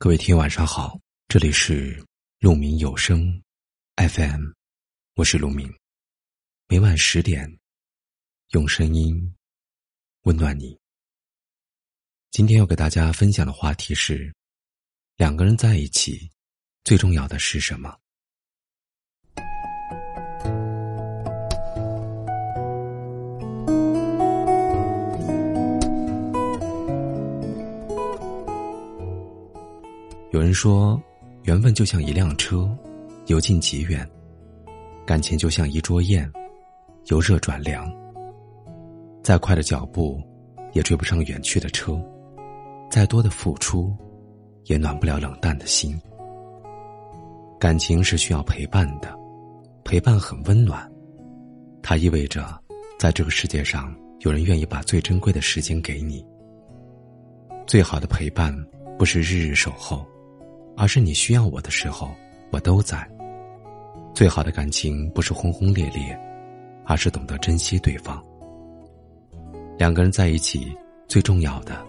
各位听友晚上好，这里是鹿鸣有声 FM，我是鹿鸣，每晚十点用声音温暖你。今天要给大家分享的话题是：两个人在一起，最重要的是什么？有人说，缘分就像一辆车，由近及远；感情就像一桌宴，由热转凉。再快的脚步，也追不上远去的车；再多的付出，也暖不了冷淡的心。感情是需要陪伴的，陪伴很温暖，它意味着，在这个世界上，有人愿意把最珍贵的时间给你。最好的陪伴，不是日日守候。而是你需要我的时候，我都在。最好的感情不是轰轰烈烈，而是懂得珍惜对方。两个人在一起，最重要的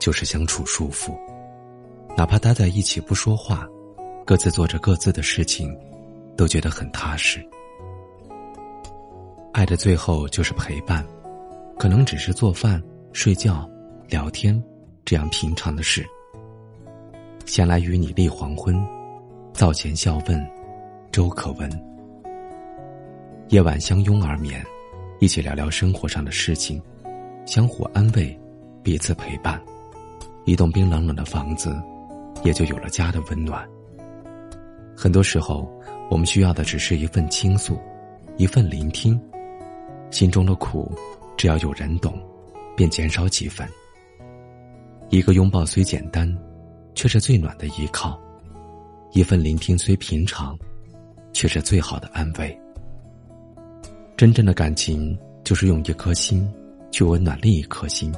就是相处舒服，哪怕待在一起不说话，各自做着各自的事情，都觉得很踏实。爱的最后就是陪伴，可能只是做饭、睡觉、聊天这样平常的事。闲来与你立黄昏，灶前笑问，粥可温。夜晚相拥而眠，一起聊聊生活上的事情，相互安慰，彼此陪伴。一栋冰冷冷的房子，也就有了家的温暖。很多时候，我们需要的只是一份倾诉，一份聆听。心中的苦，只要有人懂，便减少几分。一个拥抱虽简单。却是最暖的依靠，一份聆听虽平常，却是最好的安慰。真正的感情就是用一颗心去温暖另一颗心。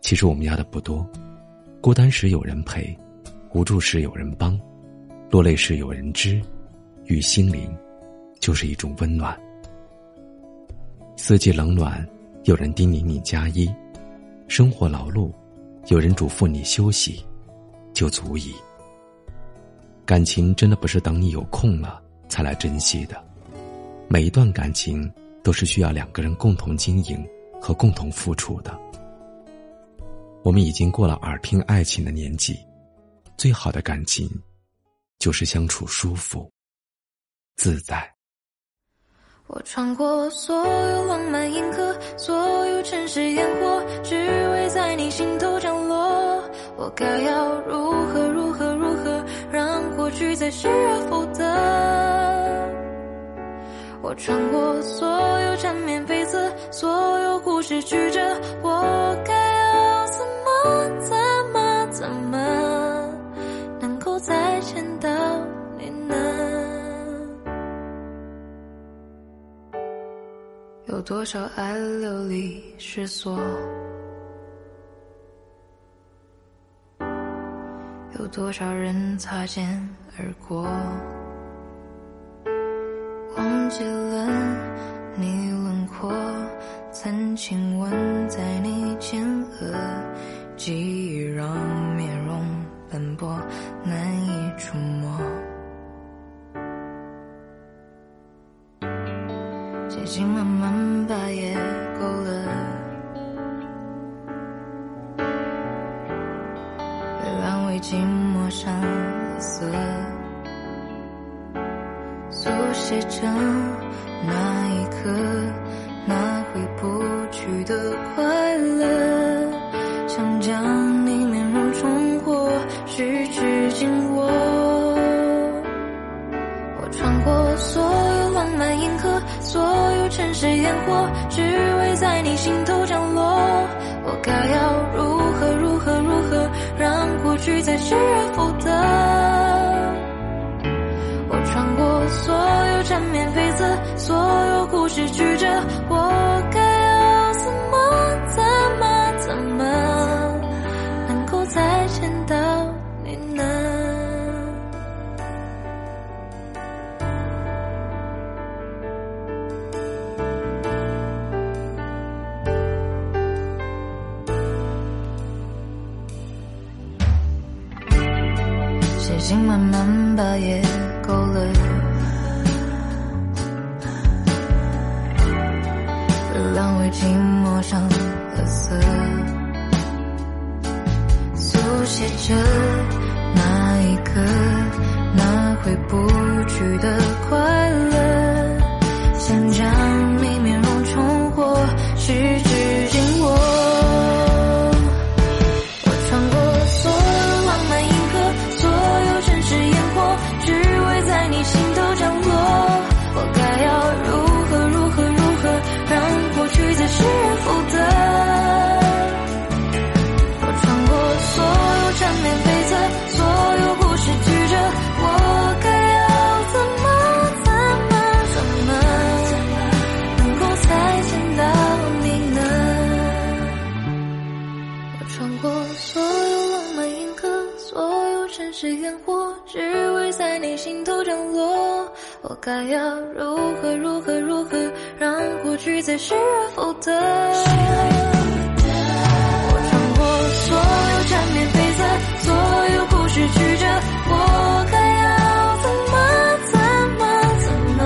其实我们要的不多，孤单时有人陪，无助时有人帮，落泪时有人知，与心灵就是一种温暖。四季冷暖，有人叮咛你加衣；生活劳碌，有人嘱咐你休息。就足以。感情真的不是等你有空了才来珍惜的，每一段感情都是需要两个人共同经营和共同付出的。我们已经过了耳听爱情的年纪，最好的感情，就是相处舒服、自在。我穿过所有浪漫银河，所有城市烟火，只为在你心头降落。我该要如何如何如何让过去再失而复得？我穿过所有缠绵悱恻，所有故事曲折，我该要怎么怎么怎么能够再见到你呢？有多少爱流离失所？有多少人擦肩而过，忘记了你轮廓，曾亲吻在你前额，记忆让面容斑驳，难以触摸。接近慢慢把夜寂寞上了色，速写着那一刻，那回不去的快乐，想将你面容重获，十指紧握。我穿过所有浪漫银河，所有城市烟火，只为在你心头降落。我该要如何如何如何？让过去再失而复得。心慢慢把夜勾勒，两位寂寞上了色，速写着那一刻，那回不去的快在你心头降落。我该要如何如何如何，让过去再失而复得？我穿过所有缠绵悱恻，所有故事曲折，我该要怎么怎么怎么，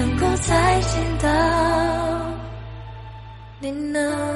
能够再见到你呢？